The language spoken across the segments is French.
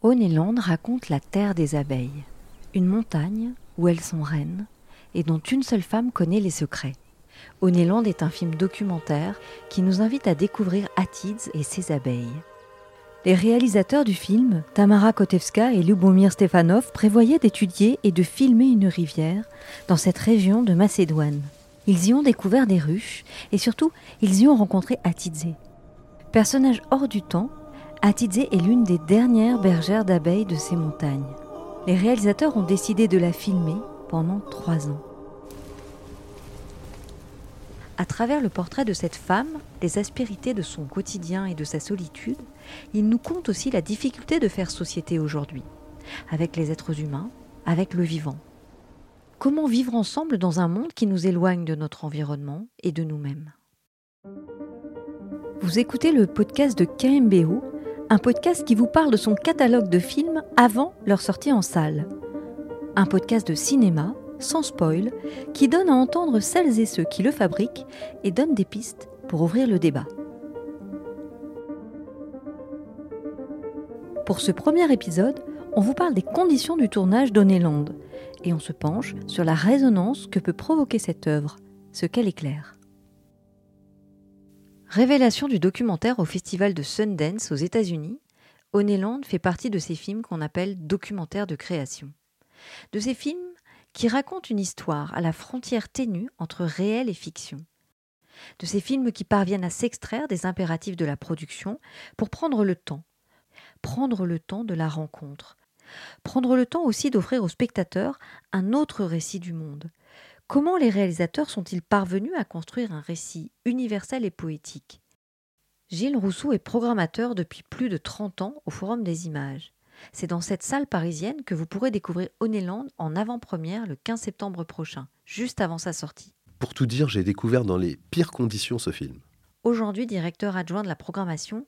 Oneland raconte la terre des abeilles, une montagne où elles sont reines et dont une seule femme connaît les secrets. Oneland est un film documentaire qui nous invite à découvrir Atids et ses abeilles. Les réalisateurs du film, Tamara Kotevska et Lubomir Stefanov, prévoyaient d'étudier et de filmer une rivière dans cette région de Macédoine. Ils y ont découvert des ruches et surtout, ils y ont rencontré Atidze. Personnage hors du temps, Atidze est l'une des dernières bergères d'abeilles de ces montagnes. Les réalisateurs ont décidé de la filmer pendant trois ans. À travers le portrait de cette femme, les aspérités de son quotidien et de sa solitude, il nous compte aussi la difficulté de faire société aujourd'hui, avec les êtres humains, avec le vivant. Comment vivre ensemble dans un monde qui nous éloigne de notre environnement et de nous-mêmes? Vous écoutez le podcast de KMBO, un podcast qui vous parle de son catalogue de films avant leur sortie en salle. Un podcast de cinéma sans spoil, qui donne à entendre celles et ceux qui le fabriquent et donne des pistes pour ouvrir le débat. Pour ce premier épisode, on vous parle des conditions du tournage d'Oneland et on se penche sur la résonance que peut provoquer cette œuvre, ce qu'elle éclaire. Révélation du documentaire au Festival de Sundance aux États-Unis, Oneland fait partie de ces films qu'on appelle documentaires de création. De ces films qui raconte une histoire à la frontière ténue entre réel et fiction. De ces films qui parviennent à s'extraire des impératifs de la production pour prendre le temps. Prendre le temps de la rencontre. Prendre le temps aussi d'offrir au spectateur un autre récit du monde. Comment les réalisateurs sont-ils parvenus à construire un récit universel et poétique? Gilles Rousseau est programmateur depuis plus de 30 ans au Forum des images. C'est dans cette salle parisienne que vous pourrez découvrir Oneland en avant-première le 15 septembre prochain, juste avant sa sortie. Pour tout dire, j'ai découvert dans les pires conditions ce film. Aujourd'hui directeur adjoint de la programmation,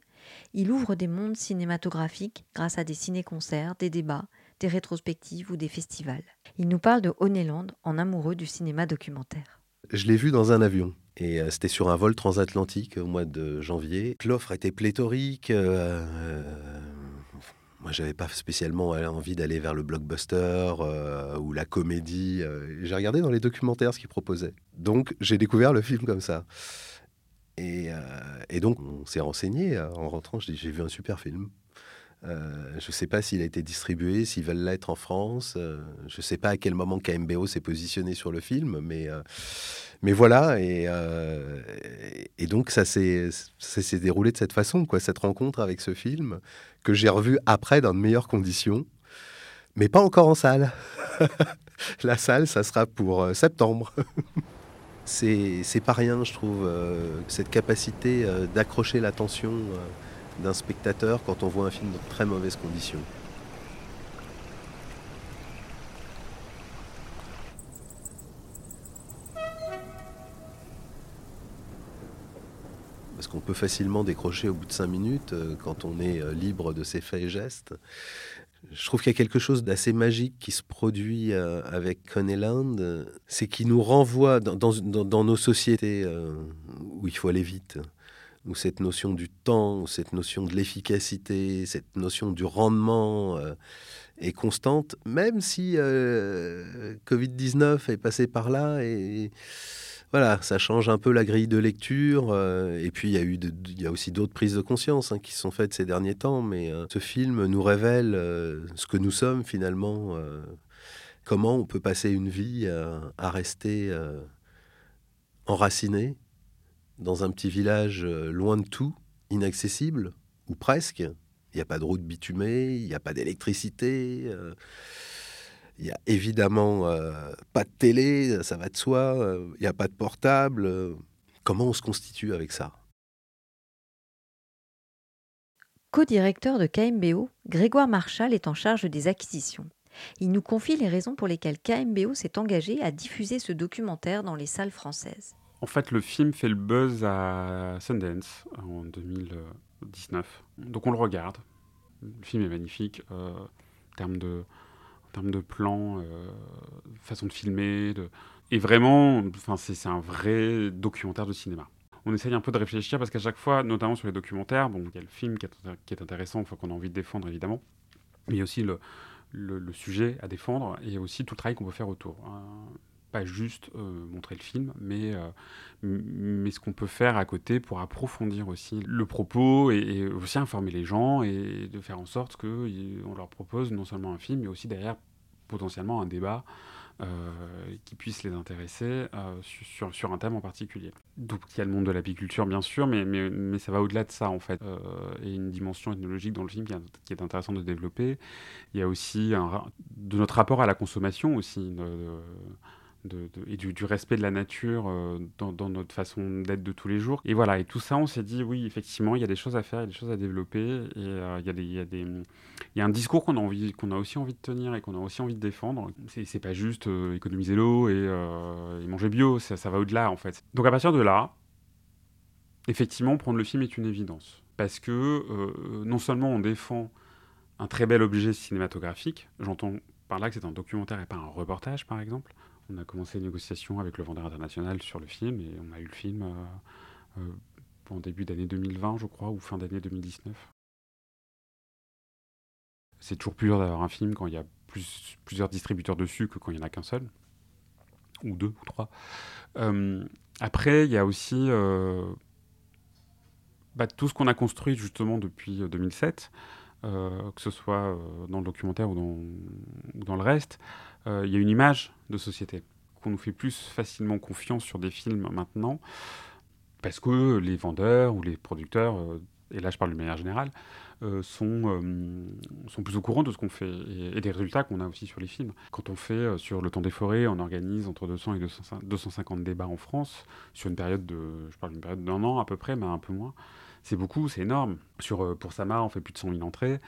il ouvre des mondes cinématographiques grâce à des ciné-concerts, des débats, des rétrospectives ou des festivals. Il nous parle de Oneland en amoureux du cinéma documentaire. Je l'ai vu dans un avion. Et euh, c'était sur un vol transatlantique au mois de janvier. L'offre était pléthorique. Euh, euh, moi, j'avais pas spécialement envie d'aller vers le blockbuster euh, ou la comédie. Euh, j'ai regardé dans les documentaires ce qu'ils proposaient. Donc, j'ai découvert le film comme ça. Et, et donc, on s'est renseigné en rentrant. J'ai vu un super film. Euh, je ne sais pas s'il a été distribué, s'ils veulent l'être en France. Euh, je ne sais pas à quel moment KMBO s'est positionné sur le film, mais, euh, mais voilà. Et, donc, ça s'est déroulé de cette façon, quoi, cette rencontre avec ce film, que j'ai revu après dans de meilleures conditions, mais pas encore en salle. La salle, ça sera pour septembre. C'est pas rien, je trouve, cette capacité d'accrocher l'attention d'un spectateur quand on voit un film dans très mauvaises conditions. Parce qu'on peut facilement décrocher au bout de cinq minutes euh, quand on est euh, libre de ses faits et gestes. Je trouve qu'il y a quelque chose d'assez magique qui se produit euh, avec Coneyland, c'est qu'il nous renvoie dans, nos sociétés où il faut aller vite, où cette notion du temps, cette notion de l'efficacité, cette notion du rendement euh, est constante, même si euh, Covid-19 est passé par là et voilà, ça change un peu la grille de lecture. Euh, et puis il y a y a aussi d'autres prises de conscience hein, qui sont faites ces derniers temps, mais ce film nous révèle ce que nous sommes finalement. comment on peut passer une vie à rester enraciné dans un petit village euh, loin de tout, inaccessible, ou presque. Il n'y a pas de route bitumée, il n'y a pas d'électricité, euh, il n'y a évidemment euh, pas de télé, ça va de soi, il n'y a pas de portable. comment on se constitue avec ça? Co-directeur de KMBO, Grégoire Marchal est en charge des acquisitions. Il nous confie les raisons pour lesquelles KMBO s'est engagé à diffuser ce documentaire dans les salles françaises. En fait, le film fait le buzz à Sundance en 2019. Donc on le regarde. Le film est magnifique euh, en termes de, en de plan, euh, façon de filmer. Et vraiment, c'est un vrai documentaire de cinéma. On essaye un peu de réfléchir parce qu'à chaque fois, notamment sur les documentaires, bon, il y a le film qui est, qui est intéressant, qu'on a envie de défendre évidemment. mais il y a aussi le, le, sujet à défendre et aussi tout le travail qu'on peut faire autour. Hein. Pas juste euh, montrer le film, mais, euh, mais ce qu'on peut faire à côté pour approfondir aussi le propos et, aussi informer les gens et de faire en sorte qu'on leur propose non seulement un film, mais aussi derrière potentiellement un débat euh, qui puisse les intéresser sur, sur, un thème en particulier. Donc il y a le monde de l'apiculture bien sûr, mais, mais, mais ça va au-delà de ça en fait. Et une dimension ethnologique dans le film qui, est intéressante de développer. Il y a aussi de notre rapport à la consommation aussi. Et du, respect de la nature euh, dans, notre façon d'être de tous les jours. Et voilà, et tout ça, on s'est dit, oui, effectivement, il y a des choses à faire, il y a des choses à développer, et euh, il, y a un discours qu'on a, aussi envie de tenir et qu'on a aussi envie de défendre. C'est, pas juste euh, économiser l'eau et, manger bio, ça va au-delà, en fait. Donc à partir de là, effectivement, prendre le film est une évidence. Parce que non seulement on défend un très bel objet cinématographique, j'entends par là que c'est un documentaire et pas un reportage, par exemple. On a commencé les négociations avec le vendeur international sur le film et on a eu le film euh, euh, en début d'année 2020, je crois, ou fin d'année 2019. C'est toujours plus dur d'avoir un film quand il y a plus, plusieurs distributeurs dessus que quand il n'y en a qu'un seul, ou deux, ou trois. Euh, après, il y a aussi bah, tout ce qu'on a construit justement depuis 2007, que ce soit dans le documentaire ou dans le reste. Euh, il y a une image de société qu'on nous fait plus facilement confiance sur des films maintenant parce que les vendeurs ou les producteurs, euh, et là je parle de manière générale, euh, sont, sont plus au courant de ce qu'on fait et, des résultats qu'on a aussi sur les films. Quand on fait sur Le Temps des Forêts, on organise entre 200 et 250 débats en France sur une période de, je parle d'une période d'un an à peu près, mais un peu moins. C'est beaucoup, c'est énorme. Sur, pour Samar, on fait plus de 100 000 entrées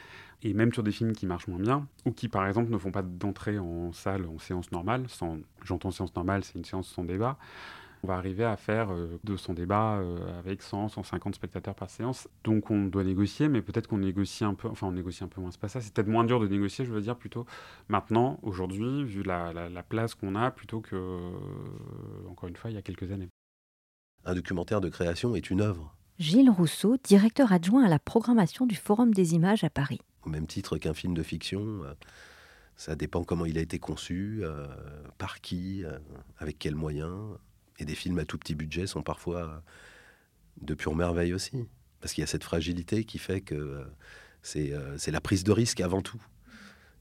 et même sur des films qui marchent moins bien, ou qui par exemple ne font pas d'entrée en salle en séance normale, j'entends séance normale, c'est une séance sans débat, on va arriver à faire euh, 200 débats euh, avec 100, 150 spectateurs par séance. Donc on doit négocier, mais peut-être qu'on négocie un peu, enfin on négocie un peu moins, c'est ça, c'est peut-être moins dur de négocier, je veux dire plutôt maintenant, aujourd'hui, vu la, la, place qu'on a, plutôt que, euh, encore une fois, il y a quelques années. Un documentaire de création est une œuvre. Gilles Rousseau, directeur adjoint à la programmation du Forum des images à Paris au même titre qu'un film de fiction. Euh, ça dépend comment il a été conçu, euh, par qui, euh, avec quels moyens. Et des films à tout petit budget sont parfois de pure merveille aussi. Parce qu'il y a cette fragilité qui fait que c'est la prise de risque avant tout.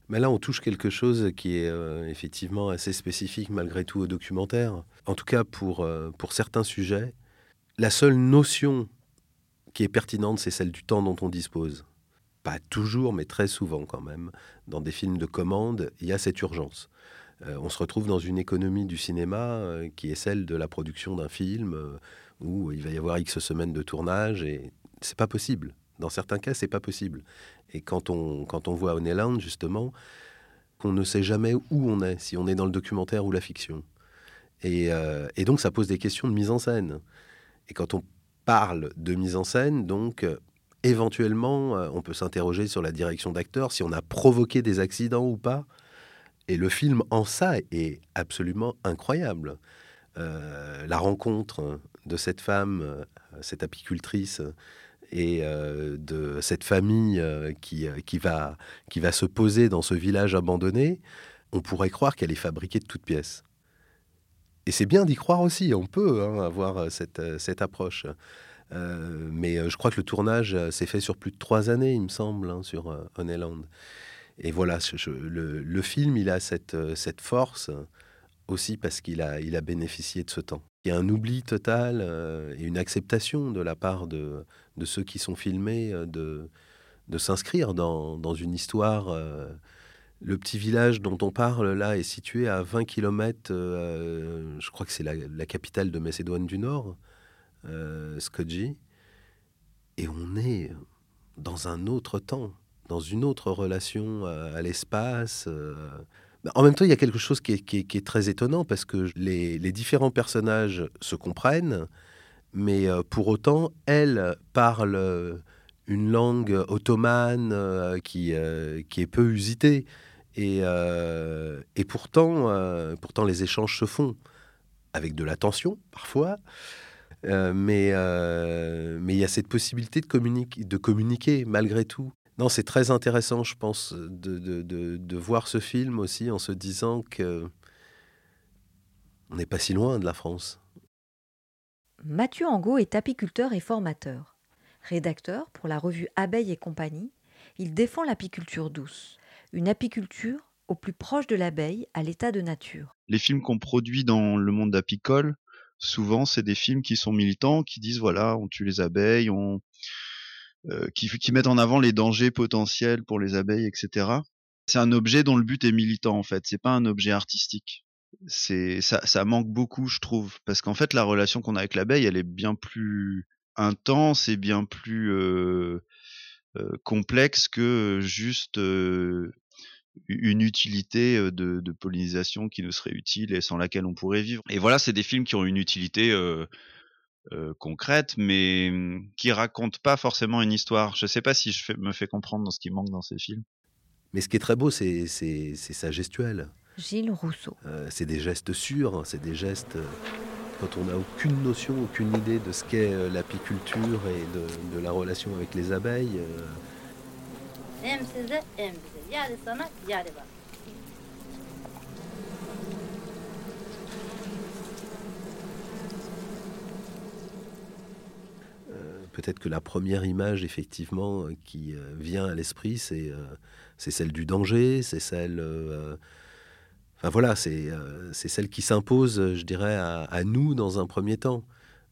Mais là, on touche quelque chose qui est effectivement assez spécifique malgré tout au documentaire. En tout cas, pour, pour certains sujets, la seule notion qui est pertinente, c'est celle du temps dont on dispose pas toujours, mais très souvent quand même, dans des films de commande, il y a cette urgence. Euh, on se retrouve dans une économie du cinéma euh, qui est celle de la production d'un film euh, où il va y avoir X semaines de tournage et c'est pas possible. Dans certains cas, c'est pas possible. Et quand on, quand on voit Honeyland, justement, qu'on ne sait jamais où on est, si on est dans le documentaire ou la fiction. Et, et donc, ça pose des questions de mise en scène. Et quand on parle de mise en scène, donc, éventuellement, euh, on peut s'interroger sur la direction d'acteur, si on a provoqué des accidents ou pas. Et le film en ça est absolument incroyable. Euh, la rencontre de cette femme, euh, cette apicultrice, et de cette famille qui va se poser dans ce village abandonné, on pourrait croire qu'elle est fabriquée de toutes pièces. Et c'est bien d'y croire aussi, on peut hein, avoir cette, cette approche. Euh, mais euh, je crois que le tournage euh, s'est fait sur plus de trois années, il me semble, hein, sur Honeyland. Et voilà, le, film, il a cette, cette force aussi parce qu'il a, il a bénéficié de ce temps. Il y a un oubli total et une acceptation de la part de, de ceux qui sont filmés de, de s'inscrire dans, dans, une histoire. Le petit village dont on parle là est situé à 20 km, je crois que c'est la, capitale de Macédoine du Nord euh, et on est dans un autre temps, dans une autre relation à, l'espace. Euh. En même temps, il y a quelque chose qui est, très étonnant parce que les, différents personnages se comprennent, mais euh, pour autant, elle parle une langue ottomane euh, qui est peu usitée. Et, et pourtant, pourtant, les échanges se font avec de la tension parfois, euh, mais euh, mais il y a cette possibilité de, communiquer, de communiquer malgré tout. Non, c'est très intéressant, je pense, de, de, de, voir ce film aussi en se disant que on n'est pas si loin de la France. Mathieu Angot est apiculteur et formateur. Rédacteur pour la revue Abeilles et compagnie, il défend l'apiculture douce, une apiculture au plus proche de l'abeille, à l'état de nature. Les films qu'on produit dans le monde apicole, souvent c'est des films qui sont militants, qui disent voilà, on tue les abeilles, on euh, qui, mettent en avant les dangers potentiels pour les abeilles, etc. C'est un objet dont le but est militant en fait, c'est pas un objet artistique. Ça, manque beaucoup, je trouve, parce qu'en fait la relation qu'on a avec l'abeille, elle est bien plus intense et bien plus euh, euh, complexe que juste une utilité de, de, pollinisation qui nous serait utile et sans laquelle on pourrait vivre. Et voilà, c'est des films qui ont une utilité euh, euh, concrète, mais mmh, qui racontent pas forcément une histoire. Je sais pas si je me fais comprendre dans ce qui manque dans ces films. Mais ce qui est très beau, c'est sa gestuelle. Gilles Rousseau. Euh, c'est des gestes sûrs, hein, c'est des gestes quand on n'a aucune notion, aucune idée de ce qu'est l'apiculture et de, de, la relation avec les abeilles. Peut-être que la première image, effectivement, qui euh, vient à l'esprit, c'est euh, celle du danger, c'est celle. Euh, enfin voilà, c'est celle qui s'impose, je dirais, à, à, nous dans un premier temps.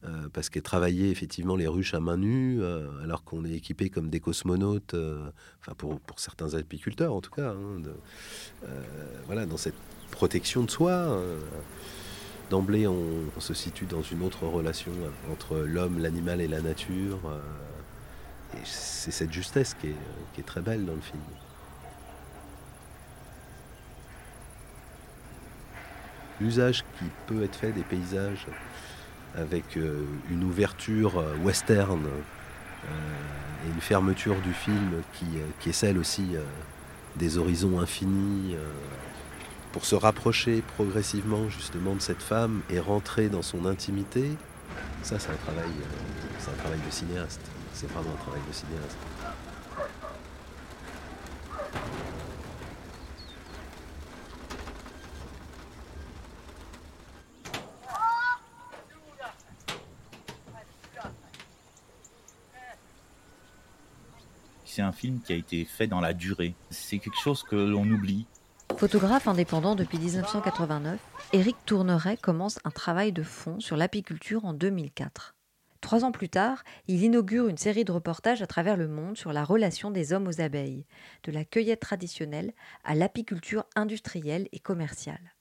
Euh, parce que travailler effectivement les ruches à main nue, euh, alors qu'on est équipé comme des cosmonautes, euh, enfin pour, pour, certains apiculteurs en tout cas, hein, voilà, dans cette protection de soi, d'emblée on, se situe dans une autre relation entre l'homme, l'animal et la nature. et c'est cette justesse qui est, qui est très belle dans le film. L'usage qui peut être fait des paysages avec euh, une ouverture euh, western euh, et une fermeture du film qui, est celle aussi des horizons infinis pour se rapprocher progressivement justement de cette femme et rentrer dans son intimité, ça c'est travail, c'est un travail de cinéaste. C'est vraiment un travail de cinéaste. C'est un film qui a été fait dans la durée. C'est quelque chose que l'on oublie. Photographe indépendant depuis 1989, Éric Tourneret commence un travail de fond sur l'apiculture en 2004. Trois ans plus tard, il inaugure une série de reportages à travers le monde sur la relation des hommes aux abeilles, de la cueillette traditionnelle à l'apiculture industrielle et commerciale.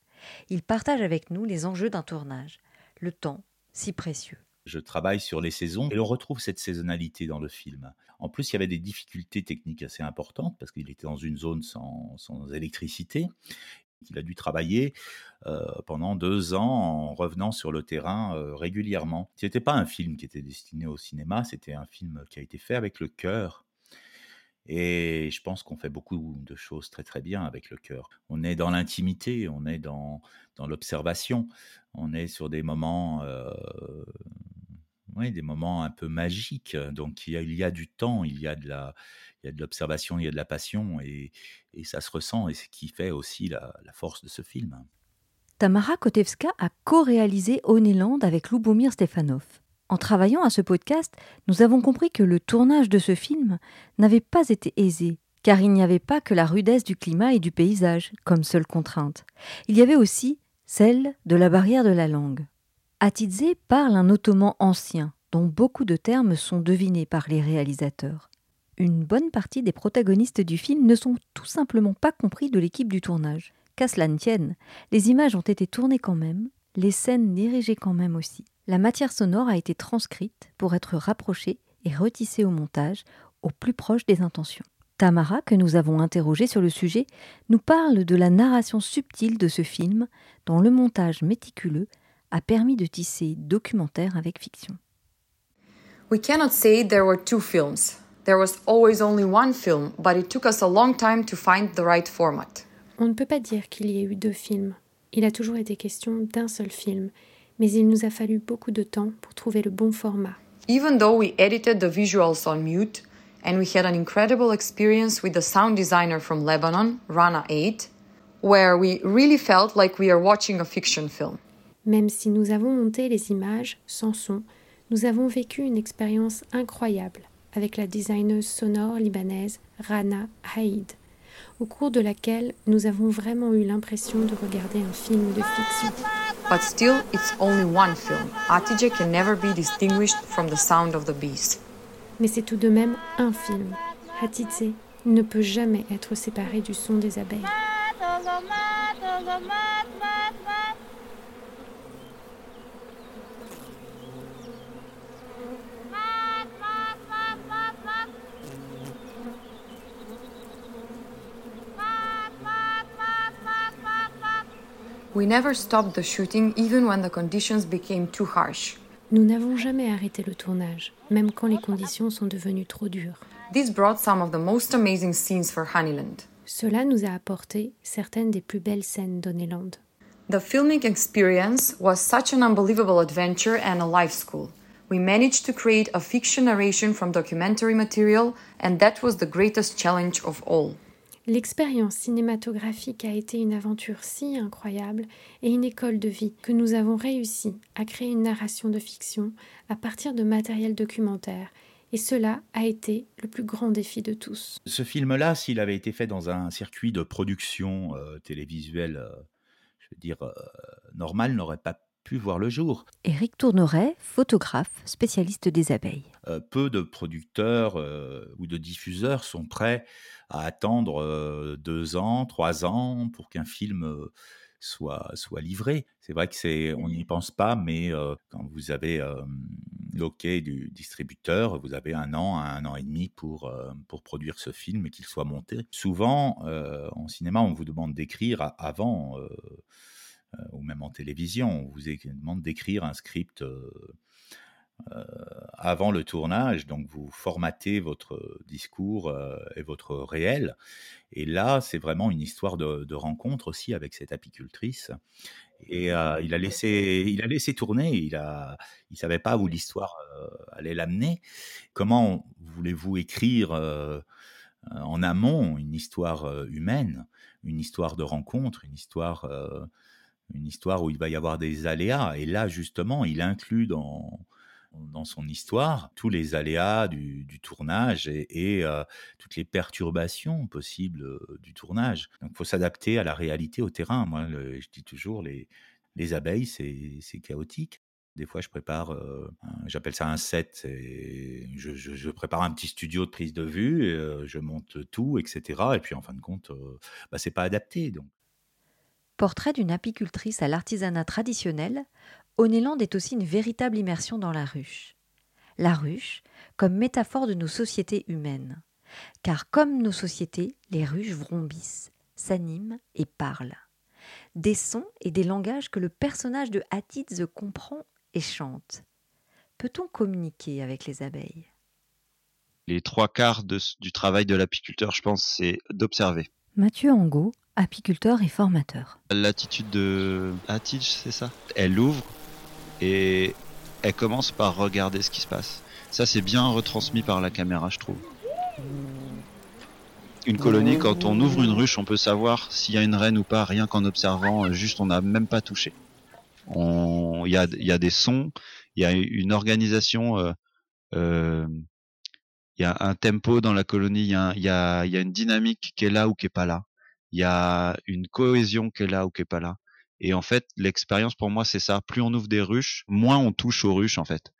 Il partage avec nous les enjeux d'un tournage, le temps si précieux je travaille sur les saisons et on retrouve cette saisonnalité dans le film. En plus, il y avait des difficultés techniques assez importantes parce qu'il était dans une zone sans, électricité. Il a dû travailler euh, pendant deux ans en revenant sur le terrain euh, régulièrement. Ce n'était pas un film qui était destiné au cinéma, c'était un film qui a été fait avec le cœur. Et je pense qu'on fait beaucoup de choses très très bien avec le cœur. On est dans l'intimité, on est dans, l'observation, on est sur des moments euh, des moments un peu magiques. Donc il y a, du temps, il y a de la, il y a de l'observation, il y a de la passion, et, ça se ressent, et ce qui fait aussi la, la force de ce film. Tamara Kotevska a co-réalisé Oneland avec Lubomir Stefanov. En travaillant à ce podcast, nous avons compris que le tournage de ce film n'avait pas été aisé, car il n'y avait pas que la rudesse du climat et du paysage comme seule contrainte. Il y avait aussi celle de la barrière de la langue. Atidze parle un ottoman ancien, dont beaucoup de termes sont devinés par les réalisateurs. Une bonne partie des protagonistes du film ne sont tout simplement pas compris de l'équipe du tournage. Qu'à cela ne tienne, les images ont été tournées quand même, les scènes dirigées quand même aussi. La matière sonore a été transcrite pour être rapprochée et retissée au montage, au plus proche des intentions. Tamara, que nous avons interrogée sur le sujet, nous parle de la narration subtile de ce film, dont le montage méticuleux a permis de tisser documentaire avec fiction. We cannot say there were two films. There was always only one film, but it took us a long time to find the right format. On ne peut pas dire qu'il y ait eu deux films. Il a toujours été question d'un seul film, mais il nous a fallu beaucoup de temps pour trouver le bon format. Even though we edited the visuals on mute, and we had an incredible experience with the sound designer from Lebanon, Rana 8, where we really felt like we are watching a fiction film. Même si nous avons monté les images sans son, nous avons vécu une expérience incroyable avec la designeuse sonore libanaise Rana Haïd, au cours de laquelle nous avons vraiment eu l'impression de regarder un film de fiction. But still, it's only one film. Atije can never be distinguished from the sound of the beast. Mais c'est tout de même un film. Hatidze ne peut jamais être séparé du son des abeilles. We never stopped the shooting even when the conditions became too harsh. Nous n'avons jamais arrêté le tournage, même quand les conditions sont devenues trop dures. This brought some of the most amazing scenes for Honeyland. Cela nous a apporté certaines des plus belles scènes d'Oneland. The filming experience was such an unbelievable adventure and a life school. We managed to create a fiction narration from documentary material, and that was the greatest challenge of all. L'expérience cinématographique a été une aventure si incroyable et une école de vie que nous avons réussi à créer une narration de fiction à partir de matériel documentaire. Et cela a été le plus grand défi de tous. Ce film-là, s'il avait été fait dans un circuit de production euh, télévisuelle, euh, je veux dire, euh, normal, n'aurait pas pu voir le jour. Éric Tourneret, photographe, spécialiste des abeilles. Euh, peu de producteurs euh, ou de diffuseurs sont prêts à attendre euh, deux ans, trois ans pour qu'un film soit, soit livré. C'est vrai que c'est, on n'y pense pas, mais quand vous avez l'OK du distributeur, vous avez un an, un an et demi pour, euh, pour produire ce film et qu'il soit monté. Souvent, euh, en cinéma, on vous demande d'écrire avant, euh, ou même en télévision, on vous demande d'écrire un script. euh, euh, avant le tournage, donc vous formatez votre discours euh, et votre réel. Et là, c'est vraiment une histoire de, de rencontre aussi avec cette apicultrice. Et euh, il a laissé, il a laissé tourner. Il a, il savait pas où l'histoire euh, allait l'amener. Comment voulez-vous écrire euh, en amont une histoire euh, humaine, une histoire de rencontre, une histoire, euh, une histoire où il va y avoir des aléas. Et là, justement, il inclut dans dans son histoire tous les aléas du, tournage et, et, euh, toutes les perturbations possibles euh, du tournage. Donc, il faut s'adapter à la réalité, au terrain. Moi, je dis toujours, les, les abeilles, c'est chaotique. Des fois, je prépare, euh, j'appelle ça un set. c'est- Je, je- prépare un petit studio de prise de vue, et, je monte tout, etc. Et puis, en fin de compte, bah, c'est pas adapté. Donc, Portrait d'une apicultrice à l'artisanat traditionnel, Onéland est aussi une véritable immersion dans la ruche. La ruche comme métaphore de nos sociétés humaines. Car comme nos sociétés, les ruches vrombissent, s'animent et parlent. Des sons et des langages que le personnage de Hatidze comprend et chante. Peut-on communiquer avec les abeilles? Les trois quarts de du travail de l'apiculteur, je pense, c'est d'observer. Mathieu Angot, apiculteur et formateur. L'attitude de Hatich, c'est ça? Elle ouvre et elle commence par regarder ce qui se passe. Ça, c'est bien retransmis par la caméra, je trouve. Une colonie, quand on ouvre une ruche, on peut savoir s'il y a une reine ou pas, rien qu'en observant, juste on n'a même pas touché. Il y, a, des sons, il y a une organisation, euh, euh, il y a un tempo dans la colonie, il y y a une dynamique qui est là ou qui est pas là. Il y a une cohésion qui est là ou qui est pas là. Et en fait, l'expérience pour moi, c'est ça. Plus on ouvre des ruches, moins on touche aux ruches, en fait.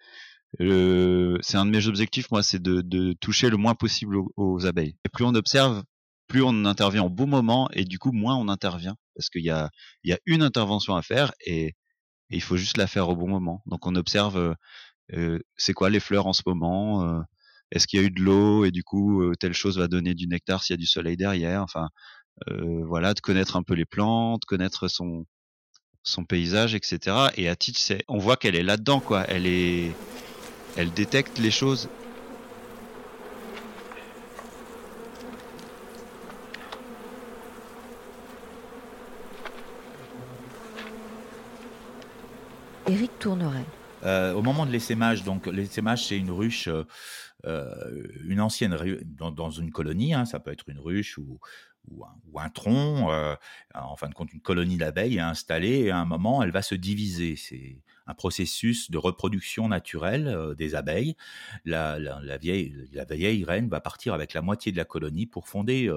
Euh, c'est un de mes objectifs, moi, c'est de, de toucher le moins possible aux, aux abeilles. Et plus on observe, plus on intervient au bon moment, et du coup, moins on intervient. Parce qu'il y a, il y a une intervention à faire, et, et il faut juste la faire au bon moment. Donc on observe, euh, euh, c'est quoi les fleurs en ce moment euh, Est-ce qu'il y a eu de l'eau, et du coup, euh, telle chose va donner du nectar s'il y a du soleil derrière Enfin, voilà, de connaître un peu les plantes, connaître son son paysage, etc. Et à titre, c'est, on voit qu'elle est là-dedans, quoi. Elle est, elle détecte les choses. Éric Tourneret. Euh, au moment de l'essaimage, donc l'essaimage c'est une ruche euh, une ancienne dans, une colonie, hein, ça peut être une ruche ou, ou un, tronc, en fin de compte une colonie d'abeilles est installée et à un moment elle va se diviser. C'est un processus de reproduction naturelle des abeilles. La, vieille, reine va partir avec la moitié de la colonie pour fonder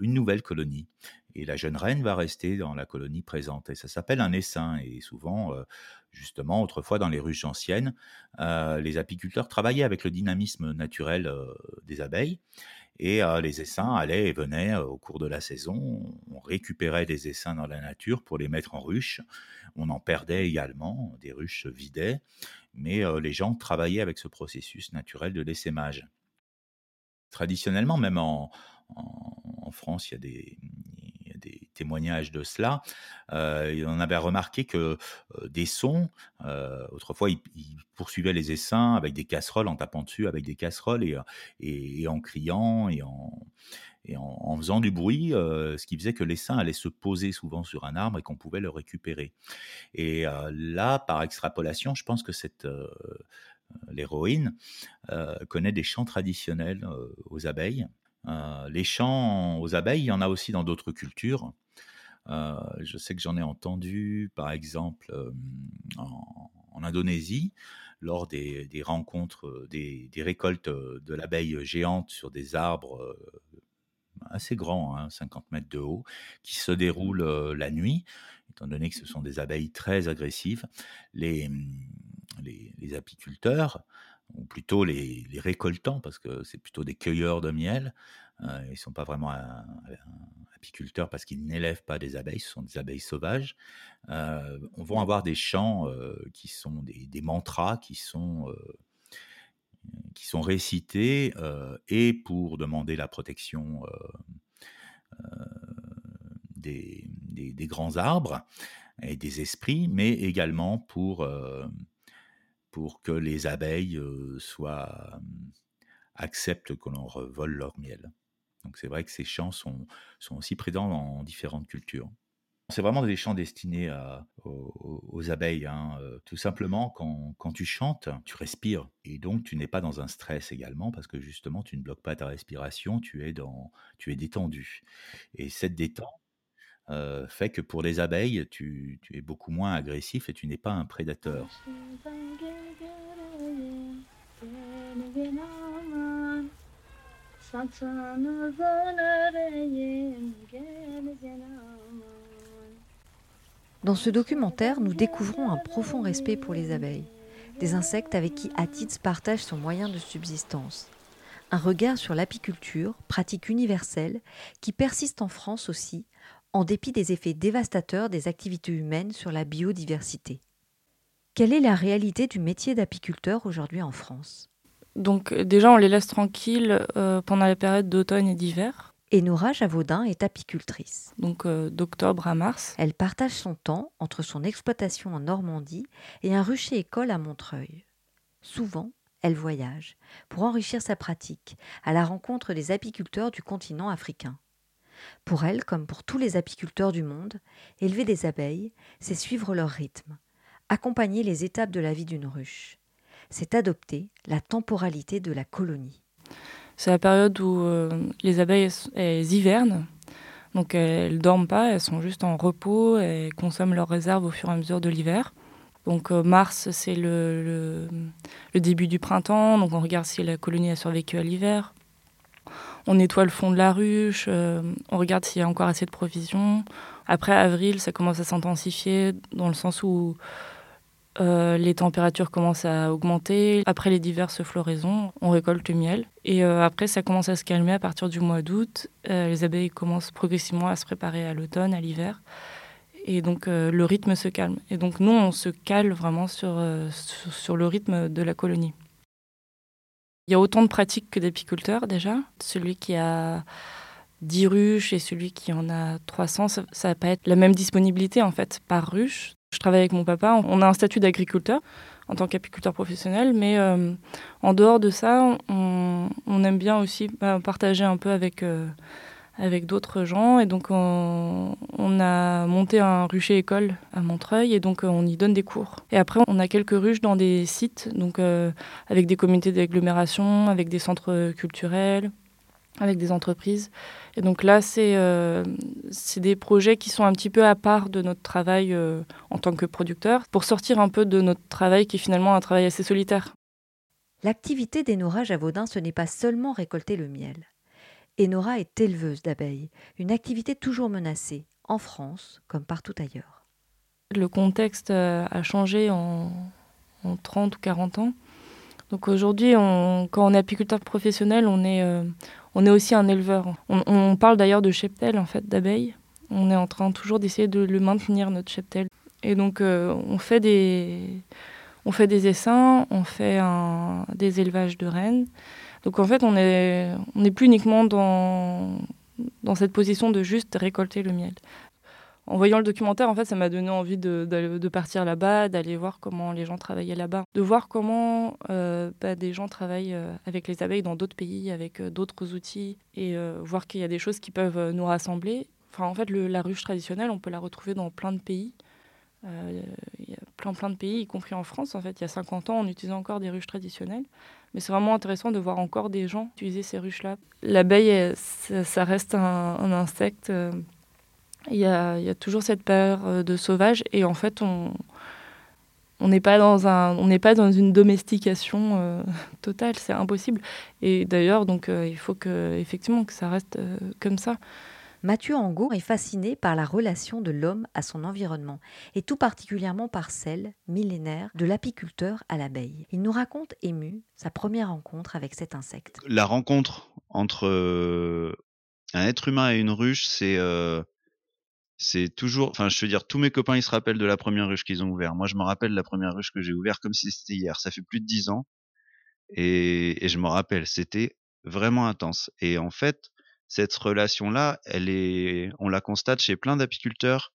une nouvelle colonie. Et la jeune reine va rester dans la colonie présente. Et ça s'appelle un essaim. Et souvent, justement, autrefois dans les ruches anciennes, les apiculteurs travaillaient avec le dynamisme naturel des abeilles. Et les essaims allaient et venaient au cours de la saison. On récupérait des essaims dans la nature pour les mettre en ruche. On en perdait également, des ruches se vidaient. Mais les gens travaillaient avec ce processus naturel de l'essaimage. Traditionnellement, même en, France, il y a des témoignages de cela. Euh, on avait remarqué que euh, des sons, euh, autrefois, ils, poursuivaient les essaims avec des casseroles, en tapant dessus avec des casseroles et, et, en criant et en, et en, faisant du bruit, ce qui faisait que l'essaim allait se poser souvent sur un arbre et qu'on pouvait le récupérer. Et là, par extrapolation, je pense que cette l'héroïne connaît des chants traditionnels aux abeilles euh, les chants aux abeilles, il y en a aussi dans d'autres cultures. Euh, je sais que j'en ai entendu, par exemple, euh, en, Indonésie, lors des, rencontres, des, récoltes de l'abeille géante sur des arbres assez grands, 50 hein, mètres de haut, qui se déroulent la nuit, étant donné que ce sont des abeilles très agressives. Les, les apiculteurs ou plutôt les, récoltants, parce que c'est plutôt des cueilleurs de miel. Euh, ils ne sont pas vraiment apiculteurs parce qu'ils n'élèvent pas des abeilles, ce sont des abeilles sauvages. Euh, on va avoir des chants euh, qui sont des, mantras qui sont, qui sont récités et pour demander la protection des, des, grands arbres et des esprits, mais également pour pour que les abeilles soient acceptent que l'on revole leur miel. Donc c'est vrai que ces chants sont, sont aussi présents dans différentes cultures. C'est vraiment des chants destinés aux, abeilles. Hein, tout simplement, quand, quand, tu chantes, tu respires. Et donc, tu n'es pas dans un stress également, parce que justement, tu ne bloques pas ta respiration, tu es, dans, tu es détendu. Et cette détente fait que pour les abeilles, tu es beaucoup moins agressif et tu n'es pas un prédateur. Dans ce documentaire, nous découvrons un profond respect pour les abeilles, des insectes avec qui Atitz partage son moyen de subsistance. Un regard sur l'apiculture, pratique universelle, qui persiste en France aussi, en dépit des effets dévastateurs des activités humaines sur la biodiversité. Quelle est la réalité du métier d'apiculteur aujourd'hui en France? Donc déjà, on les laisse tranquilles euh, pendant la période d'automne et d'hiver. Et Nora Javaudin est apicultrice. Donc euh, d'octobre à mars. Elle partage son temps entre son exploitation en Normandie et un rucher école à Montreuil. Souvent, elle voyage pour enrichir sa pratique à la rencontre des apiculteurs du continent africain. Pour elle, comme pour tous les apiculteurs du monde, élever des abeilles, c'est suivre leur rythme, accompagner les étapes de la vie d'une ruche. C'est adopter la temporalité de la colonie. C'est la période où euh, les abeilles hivernent, donc elles dorment pas, elles sont juste en repos et consomment leurs réserves au fur et à mesure de l'hiver. Donc euh, mars, c'est le, le, début du printemps, donc on regarde si la colonie a survécu à l'hiver. On nettoie le fond de la ruche, euh, on regarde s'il y a encore assez de provisions. Après avril, ça commence à s'intensifier dans le sens où euh, les températures commencent à augmenter. Après les diverses floraisons, on récolte le miel. Et euh, après, ça commence à se calmer à partir du mois d'août. les abeilles commencent progressivement à se préparer à l'automne, à l'hiver. Et donc le rythme se calme. Et donc nous, on se cale vraiment sur, sur le rythme de la colonie. Il y a autant de pratiques que d'apiculteurs déjà. Celui qui a 10 ruches et celui qui en a 300, ça, ne va pas être la même disponibilité en fait par ruche. Je travaille avec mon papa, on a un statut d'agriculteur en tant qu'apiculteur professionnel, mais euh, en dehors de ça, on, aime bien aussi bah, partager un peu avec, euh, avec d'autres gens. Et donc, on, a monté un rucher école à Montreuil et donc on y donne des cours. Et après, on a quelques ruches dans des sites, donc avec des communautés d'agglomération, avec des centres culturels, avec des entreprises. Et donc là, c'est euh, des projets qui sont un petit peu à part de notre travail euh, en tant que producteur, pour sortir un peu de notre travail qui est finalement un travail assez solitaire. L'activité d'Enora Javaudin, ce n'est pas seulement récolter le miel. Enora est éleveuse d'abeilles, une activité toujours menacée, en France comme partout ailleurs. Le contexte euh, a changé en, en 30 ou 40 ans. Donc aujourd'hui, quand on est apiculteur professionnel, on est, euh, on est aussi un éleveur. On, parle d'ailleurs de cheptel en fait d'abeilles. On est en train toujours d'essayer de le maintenir notre cheptel. Et donc euh, on fait des essaims, on fait un, des élevages de rennes. Donc en fait, on n'est plus uniquement dans cette position de juste récolter le miel en voyant le documentaire, en fait, ça m'a donné envie de, partir là-bas, d'aller voir comment les gens travaillaient là-bas, de voir comment euh, bah, des gens travaillent euh, avec les abeilles dans d'autres pays, avec euh, d'autres outils, et voir qu'il y a des choses qui peuvent nous rassembler. Enfin, en fait, la ruche traditionnelle, on peut la retrouver dans plein de pays. Y a plein, plein de pays, y compris en France. En fait, il y a 50 ans, on utilisait encore des ruches traditionnelles. Mais c'est vraiment intéressant de voir encore des gens utiliser ces ruches-là. L'abeille, ça, reste un insecte il y a, toujours cette peur euh, de sauvage et en fait on on n'est pas dans un on n'est pas dans une domestication euh, totale c'est impossible et d'ailleurs donc euh, il faut que effectivement que ça reste comme ça Mathieu Angot est fasciné par la relation de l'homme à son environnement et tout particulièrement par celle millénaire de l'apiculteur à l'abeille. Il nous raconte ému sa première rencontre avec cet insecte. La rencontre entre un être humain et une ruche, c'est c'est toujours, enfin, je veux dire, tous mes copains, ils se rappellent de la première ruche qu'ils ont ouvert. Moi, je me rappelle la première ruche que j'ai ouverte comme si c'était hier. Ça fait plus de dix ans. Et, et je me rappelle, c'était vraiment intense. Et en fait, cette relation-là, elle est, on la constate chez plein d'apiculteurs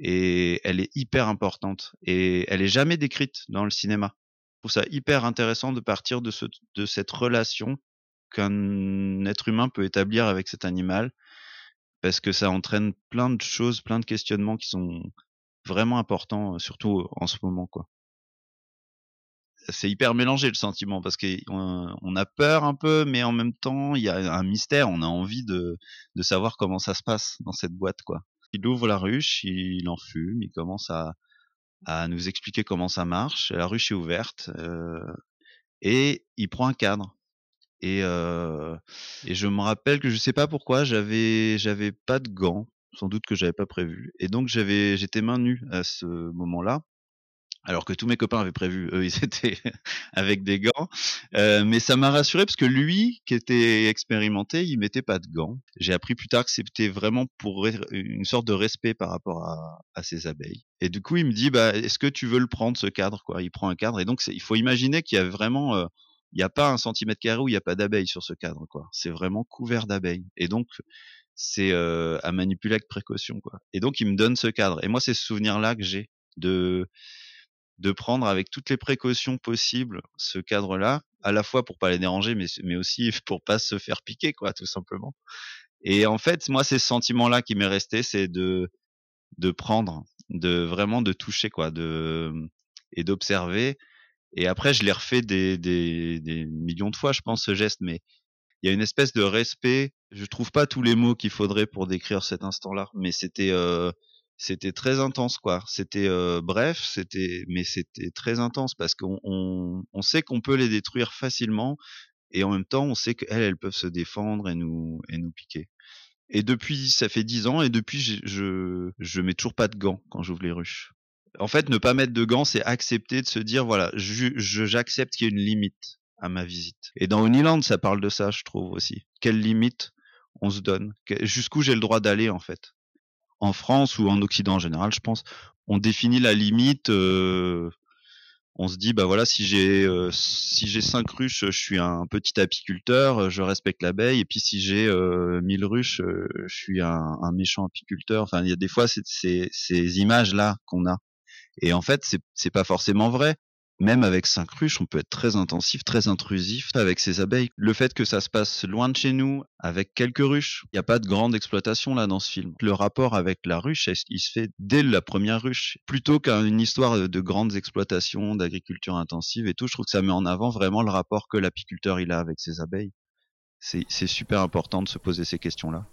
et elle est hyper importante. Et elle est jamais décrite dans le cinéma. Je trouve ça hyper intéressant de partir de, ce, de cette relation qu'un être humain peut établir avec cet animal parce que ça entraîne plein de choses, plein de questionnements qui sont vraiment importants, surtout en ce moment, quoi. C'est hyper mélangé le sentiment parce qu'on on a peur un peu, mais en même temps il y a un mystère. On a envie de, savoir comment ça se passe dans cette boîte, quoi. Il ouvre la ruche, il en fume, il commence à, nous expliquer comment ça marche. La ruche est ouverte et il prend un cadre et, euh, et je me rappelle que je sais pas pourquoi j'avais j'avais pas de gants, sans doute que j'avais pas prévu. Et donc j'avais j'étais main nue à ce moment-là. Alors que tous mes copains avaient prévu, eux, ils étaient avec des gants. Euh, mais ça m'a rassuré parce que lui, qui était expérimenté, il mettait pas de gants. J'ai appris plus tard que c'était vraiment pour une sorte de respect par rapport à, à ses abeilles. Et du coup, il me dit, bah, est-ce que tu veux le prendre ce cadre, quoi? Il prend un cadre. Et donc, il faut imaginer qu'il y a vraiment euh, il n'y a pas un centimètre carré où il n'y a pas d'abeilles sur ce cadre, quoi. C'est vraiment couvert d'abeilles. Et donc, c'est euh, à manipuler avec précaution, quoi. Et donc, il me donne ce cadre. Et moi, c'est ce souvenir-là que j'ai de de prendre avec toutes les précautions possibles ce cadre-là, à la fois pour pas les déranger, mais mais aussi pour pas se faire piquer, quoi, tout simplement. Et en fait, moi, c'est ce sentiment-là qui m'est resté, c'est de de prendre, de vraiment de toucher, quoi, de et d'observer et après, je l'ai refait des, des, des, millions de fois, je pense, ce geste, mais il y a une espèce de respect. Je trouve pas tous les mots qu'il faudrait pour décrire cet instant-là, mais c'était euh, c'était très intense, quoi. C'était euh, bref, c'était mais c'était très intense parce qu'on on, on sait qu'on peut les détruire facilement et en même temps, on sait qu'elles, elles peuvent se défendre et nous et nous piquer. Et depuis, ça fait dix ans et depuis, je je mets toujours pas de gants quand j'ouvre les ruches en fait, ne pas mettre de gants, c'est accepter de se dire, voilà, j'accepte qu'il y ait une limite à ma visite. Et dans Uniland, ça parle de ça, je trouve aussi. Quelle limite on se donne? Jusqu'où j'ai le droit d'aller, en fait? En France ou en Occident en général, je pense, on définit la limite. Euh, on se dit, bah voilà, si j'ai euh, si j'ai cinq ruches, je suis un petit apiculteur, je respecte l'abeille. Et puis si j'ai euh, mille ruches, je suis un, méchant apiculteur. Enfin, il y a des fois ces, ces images là qu'on a et en fait, c'est pas forcément vrai. même avec cinq ruches, on peut être très intensif, très intrusif avec ces abeilles. Le fait que ça se passe loin de chez nous, avec quelques ruches, il n'y a pas de grande exploitation là dans ce film. Le rapport avec la ruche, il se fait dès la première ruche, plutôt qu'une histoire de grandes exploitations, d'agriculture intensive et tout. Je trouve que ça met en avant vraiment le rapport que l'apiculteur il a avec ses abeilles. C'est super important de se poser ces questions-là.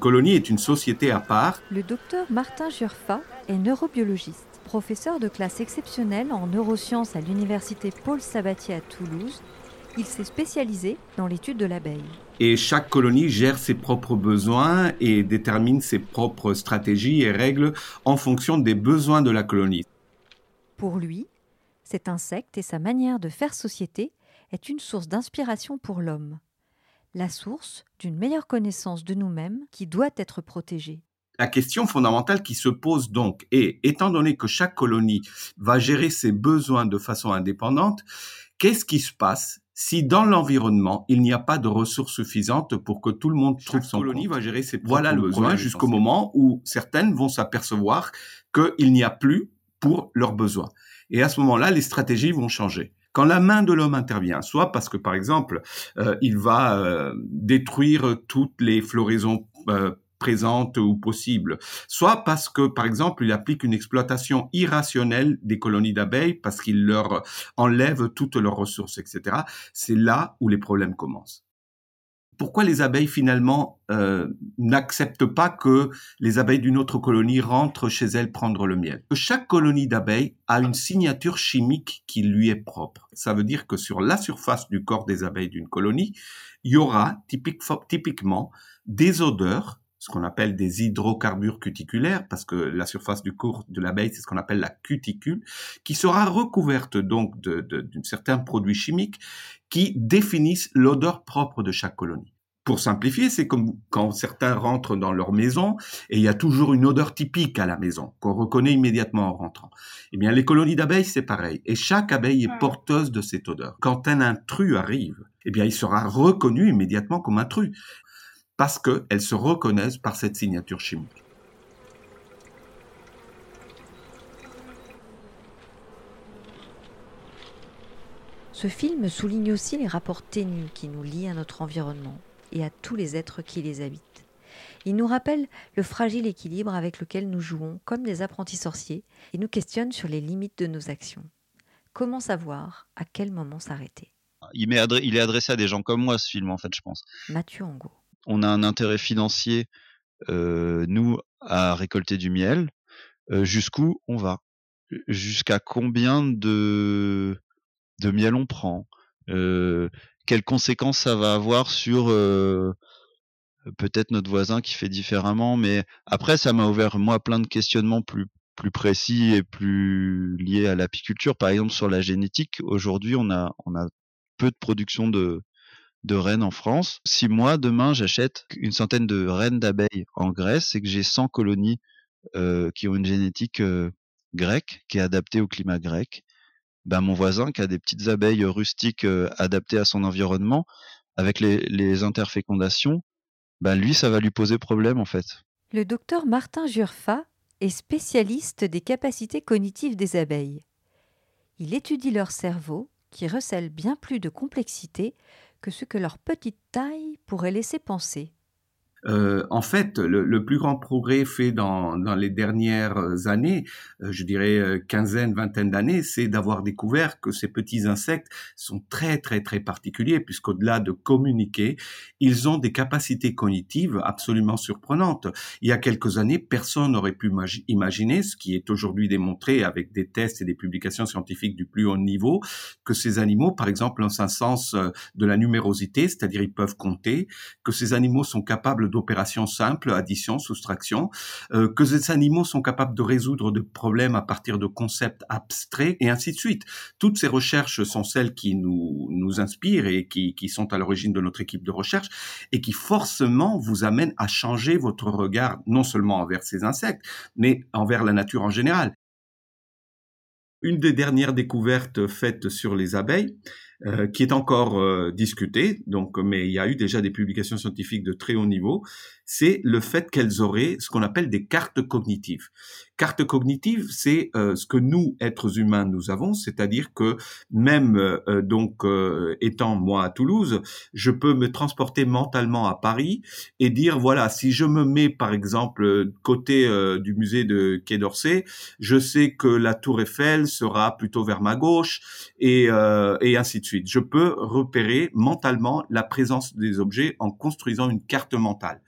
Colonie est une société à part. Le docteur Martin Jurfa est neurobiologiste, professeur de classe exceptionnelle en neurosciences à l'université Paul Sabatier à Toulouse. Il s'est spécialisé dans l'étude de l'abeille. Et chaque colonie gère ses propres besoins et détermine ses propres stratégies et règles en fonction des besoins de la colonie. Pour lui, cet insecte et sa manière de faire société est une source d'inspiration pour l'homme la source d'une meilleure connaissance de nous-mêmes qui doit être protégée. La question fondamentale qui se pose donc est, étant donné que chaque colonie va gérer ses besoins de façon indépendante, qu'est-ce qui se passe si dans l'environnement, il n'y a pas de ressources suffisantes pour que tout le monde trouve son colonie va gérer ses voilà le besoin jusqu'au moment où certaines vont s'apercevoir qu'il n'y a plus pour leurs besoins. Et à ce moment-là, les stratégies vont changer. Quand la main de l'homme intervient, soit parce que par exemple euh, il va euh, détruire toutes les floraisons euh, présentes ou possibles, soit parce que, par exemple, il applique une exploitation irrationnelle des colonies d'abeilles parce qu'il leur enlève toutes leurs ressources, etc. C'est là où les problèmes commencent pourquoi les abeilles finalement euh, n'acceptent pas que les abeilles d'une autre colonie rentrent chez elles prendre le miel? Chaque colonie d'abeilles a une signature chimique qui lui est propre. Ça veut dire que sur la surface du corps des abeilles d'une colonie, il y aura typiquement des odeurs ce qu'on appelle des hydrocarbures cuticulaires, parce que la surface du corps de l'abeille, c'est ce qu'on appelle la cuticule, qui sera recouverte donc d'un de, certain produit chimique qui définissent l'odeur propre de chaque colonie. Pour simplifier, c'est comme quand certains rentrent dans leur maison et il y a toujours une odeur typique à la maison qu'on reconnaît immédiatement en rentrant. Eh bien, les colonies d'abeilles, c'est pareil. Et chaque abeille est porteuse de cette odeur. Quand un intrus arrive, eh bien, il sera reconnu immédiatement comme intrus parce qu'elles se reconnaissent par cette signature chimique. Ce film souligne aussi les rapports ténus qui nous lient à notre environnement et à tous les êtres qui les habitent. Il nous rappelle le fragile équilibre avec lequel nous jouons comme des apprentis sorciers et nous questionne sur les limites de nos actions. Comment savoir à quel moment s'arrêter? Il, il, est adressé à des gens comme moi, ce film, en fait, je pense. Mathieu Angot on a un intérêt financier, nous, à récolter du miel. Jusqu'où on va? Jusqu'à combien de, de miel on prend? Quelles conséquences ça va avoir sur peut-être notre voisin qui fait différemment Mais après, ça m'a ouvert, moi, plein de questionnements plus plus précis et plus liés à l'apiculture. Par exemple, sur la génétique, aujourd'hui, on a, on a peu de production de, de reines en France. Si moi, demain, j'achète une centaine de reines d'abeilles en Grèce et que j'ai 100 colonies euh, qui ont une génétique euh, grecque, qui est adaptée au climat grec, ben mon voisin qui a des petites abeilles rustiques euh, adaptées à son environnement, avec les, les interfécondations, ben lui, ça va lui poser problème en fait. Le docteur Martin Jurfa est spécialiste des capacités cognitives des abeilles. Il étudie leur cerveau, qui recèle bien plus de complexité que ce que leur petite taille pourrait laisser penser. Euh, en fait, le, plus grand progrès fait dans, dans les dernières années, euh, je dirais euh, quinzaine, vingtaine d'années, c'est d'avoir découvert que ces petits insectes sont très très très particuliers, puisqu'au-delà de communiquer, ils ont des capacités cognitives absolument surprenantes. Il y a quelques années, personne n'aurait pu imaginer, ce qui est aujourd'hui démontré avec des tests et des publications scientifiques du plus haut niveau, que ces animaux, par exemple, ont un sens de la numérosité, c'est-à-dire ils peuvent compter, que ces animaux sont capables d'opérations simples, addition, soustraction, euh, que ces animaux sont capables de résoudre des problèmes à partir de concepts abstraits et ainsi de suite. Toutes ces recherches sont celles qui nous, nous inspirent et qui, qui sont à l'origine de notre équipe de recherche et qui forcément vous amènent à changer votre regard non seulement envers ces insectes, mais envers la nature en général. Une des dernières découvertes faites sur les abeilles, euh, qui est encore euh, discutée, donc, mais il y a eu déjà des publications scientifiques de très haut niveau, c'est le fait qu'elles auraient ce qu'on appelle des cartes cognitives. Carte cognitive, c'est euh, ce que nous, êtres humains, nous avons, c'est-à-dire que même euh, donc euh, étant moi à Toulouse, je peux me transporter mentalement à Paris et dire voilà, si je me mets par exemple côté du musée de Quai d'Orsay, je sais que la Tour Eiffel sera plutôt vers ma gauche et, et ainsi de suite. Je peux repérer mentalement la présence des objets en construisant une carte mentale.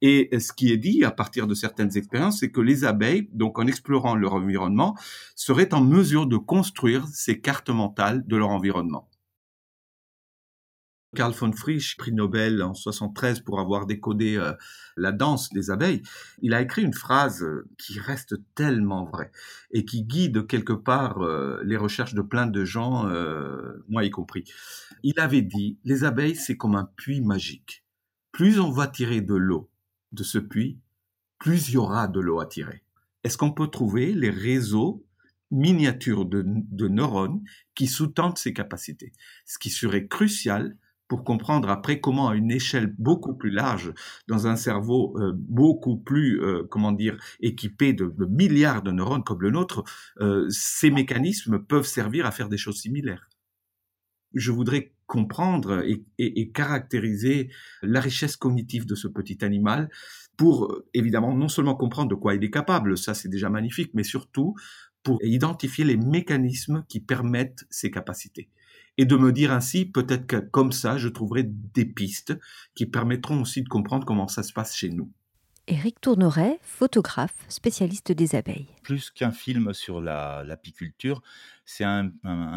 Et ce qui est dit à partir de certaines expériences, c'est que les abeilles, donc en explorant leur environnement, seraient en mesure de construire ces cartes mentales de leur environnement. Carl von Frisch, prix Nobel en 73 pour avoir décodé euh, la danse des abeilles, il a écrit une phrase euh, qui reste tellement vraie et qui guide quelque part euh, les recherches de plein de gens, moi y compris. Il avait dit, les abeilles, c'est comme un puits magique. Plus on va tirer de l'eau de ce puits, plus il y aura de l'eau à tirer. Est-ce qu'on peut trouver les réseaux miniatures de, neurones qui sous-tendent ces capacités? Ce qui serait crucial pour comprendre après comment à une échelle beaucoup plus large, dans un cerveau euh, beaucoup plus, euh, comment dire, équipé de, milliards de neurones comme le nôtre, euh, ces mécanismes peuvent servir à faire des choses similaires. Je voudrais comprendre et, caractériser la richesse cognitive de ce petit animal pour évidemment non seulement comprendre de quoi il est capable, ça c'est déjà magnifique, mais surtout pour identifier les mécanismes qui permettent ses capacités. Et de me dire ainsi, peut-être que comme ça, je trouverai des pistes qui permettront aussi de comprendre comment ça se passe chez nous. Éric Tourneret, photographe, spécialiste des abeilles. Plus qu'un film sur l'apiculture, c'est un,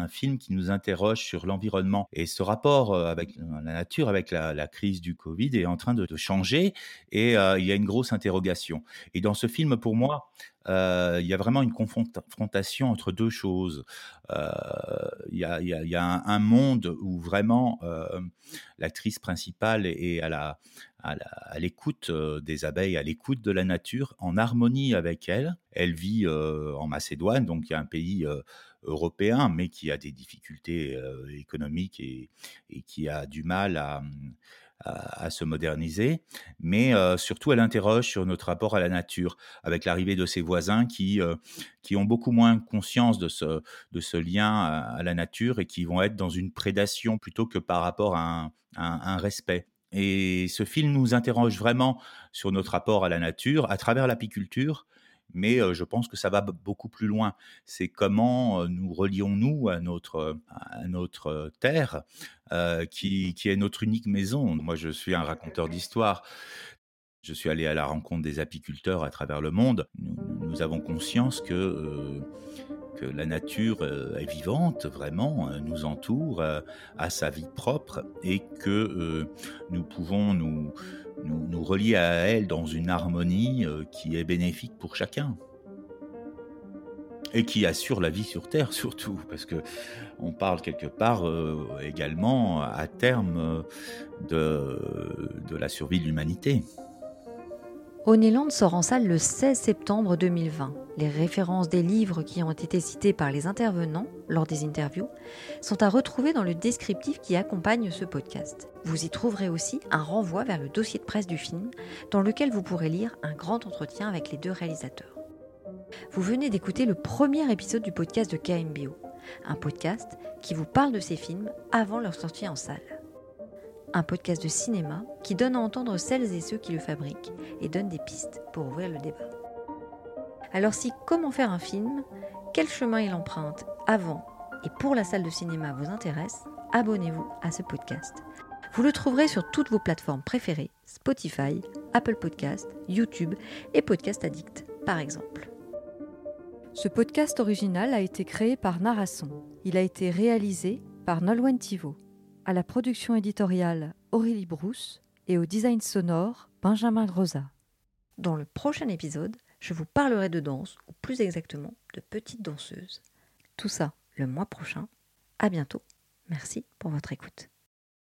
film qui nous interroge sur l'environnement. Et ce rapport euh, avec la nature, avec la, crise du Covid, est en train de, changer et euh, il y a une grosse interrogation. Et dans ce film, pour moi, euh, il y a vraiment une confrontation entre deux choses. il y a, un, monde où vraiment l'actrice principale est à l'écoute des abeilles, à l'écoute de la nature, en harmonie avec elle. Elle vit en Macédoine, donc il y a un pays européen, mais qui a des difficultés économiques et, qui a du mal à, se moderniser, mais surtout elle interroge sur notre rapport à la nature, avec l'arrivée de ses voisins qui, qui ont beaucoup moins conscience de ce, de ce lien à, la nature et qui vont être dans une prédation plutôt que par rapport à un respect. Et ce film nous interroge vraiment sur notre rapport à la nature à travers l'apiculture, mais je pense que ça va beaucoup plus loin. C'est comment nous relions-nous à notre, à notre terre, qui, qui, est notre unique maison. Moi, je suis un raconteur d'histoire. Je suis allé à la rencontre des apiculteurs à travers le monde. Nous, avons conscience que que la nature est vivante, vraiment, nous entoure, a sa vie propre et que nous pouvons nous, nous, relier à elle dans une harmonie qui est bénéfique pour chacun et qui assure la vie sur Terre surtout, parce que on parle quelque part également à terme de, de la survie de l'humanité. Onéland sort en salle le 16 septembre 2020. Les références des livres qui ont été cités par les intervenants lors des interviews sont à retrouver dans le descriptif qui accompagne ce podcast. Vous y trouverez aussi un renvoi vers le dossier de presse du film dans lequel vous pourrez lire un grand entretien avec les deux réalisateurs. Vous venez d'écouter le premier épisode du podcast de KMBO, un podcast qui vous parle de ces films avant leur sortie en salle un podcast de cinéma qui donne à entendre celles et ceux qui le fabriquent et donne des pistes pour ouvrir le débat. Alors si comment faire un film, quel chemin il emprunte avant et pour la salle de cinéma vous intéresse, abonnez-vous à ce podcast. Vous le trouverez sur toutes vos plateformes préférées, Spotify, Apple Podcast, YouTube et Podcast Addict par exemple. Ce podcast original a été créé par Narasson. Il a été réalisé par Nolwenn Thivaud à la production éditoriale Aurélie Brousse, et au design sonore Benjamin Grosa. Dans le prochain épisode, je vous parlerai de danse, ou plus exactement de petites danseuses. Tout ça le mois prochain. À bientôt. Merci pour votre écoute.